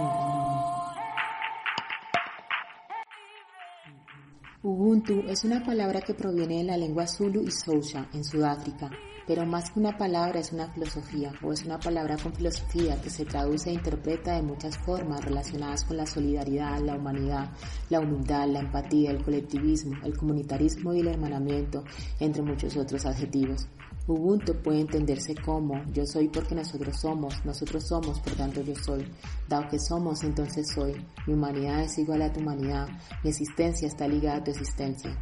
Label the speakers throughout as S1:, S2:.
S1: Mm-hmm.
S2: Ubuntu es una palabra que proviene de la lengua Zulu y Xhosa en Sudáfrica, pero más que una palabra es una filosofía o es una palabra con filosofía que se traduce e interpreta de muchas formas relacionadas con la solidaridad, la humanidad, la humildad, la empatía, el colectivismo, el comunitarismo y el hermanamiento, entre muchos otros adjetivos. Ubuntu puede entenderse como yo soy porque nosotros somos, nosotros somos, por tanto yo soy. Dado que somos, entonces soy. Mi humanidad es igual a tu humanidad, mi existencia está ligada a tu existencia.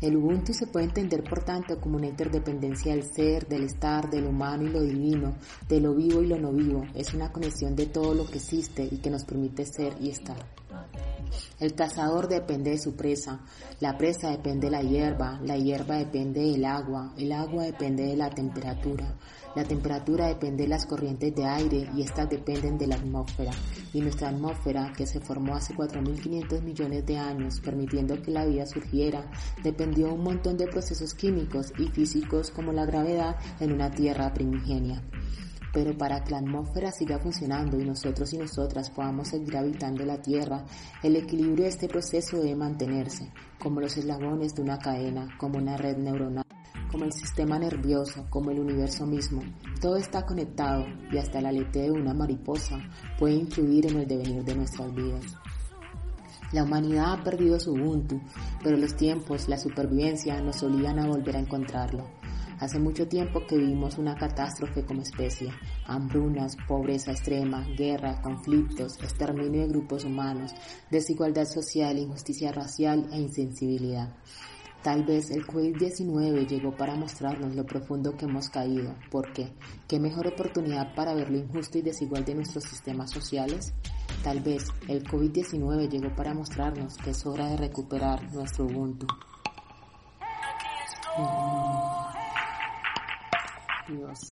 S2: El Ubuntu se puede entender, por tanto, como una interdependencia del ser, del estar, del humano y lo divino, de lo vivo y lo no vivo. Es una conexión de todo lo que existe y que nos permite ser y estar. El cazador depende de su presa, la presa depende de la hierba, la hierba depende del agua, el agua depende de la temperatura, la temperatura depende de las corrientes de aire y estas dependen de la atmósfera. Y nuestra atmósfera, que se formó hace 4.500 millones de años, permitiendo que la vida surgiera, dependió de un montón de procesos químicos y físicos como la gravedad en una tierra primigenia. Pero para que la atmósfera siga funcionando y nosotros y nosotras podamos seguir habitando la Tierra, el equilibrio de este proceso debe mantenerse, como los eslabones de una cadena, como una red neuronal, como el sistema nervioso, como el universo mismo. Todo está conectado y hasta el aleteo de una mariposa puede influir en el devenir de nuestras vidas. La humanidad ha perdido su Ubuntu, pero los tiempos, la supervivencia nos obligan a volver a encontrarlo. Hace mucho tiempo que vivimos una catástrofe como especie, hambrunas, pobreza extrema, guerra, conflictos, exterminio de grupos humanos, desigualdad social, injusticia racial e insensibilidad. Tal vez el COVID-19 llegó para mostrarnos lo profundo que hemos caído. ¿Por qué? ¿Qué mejor oportunidad para ver lo injusto y desigual de nuestros sistemas sociales? Tal vez el COVID-19 llegó para mostrarnos que es hora de recuperar nuestro Ubuntu. yours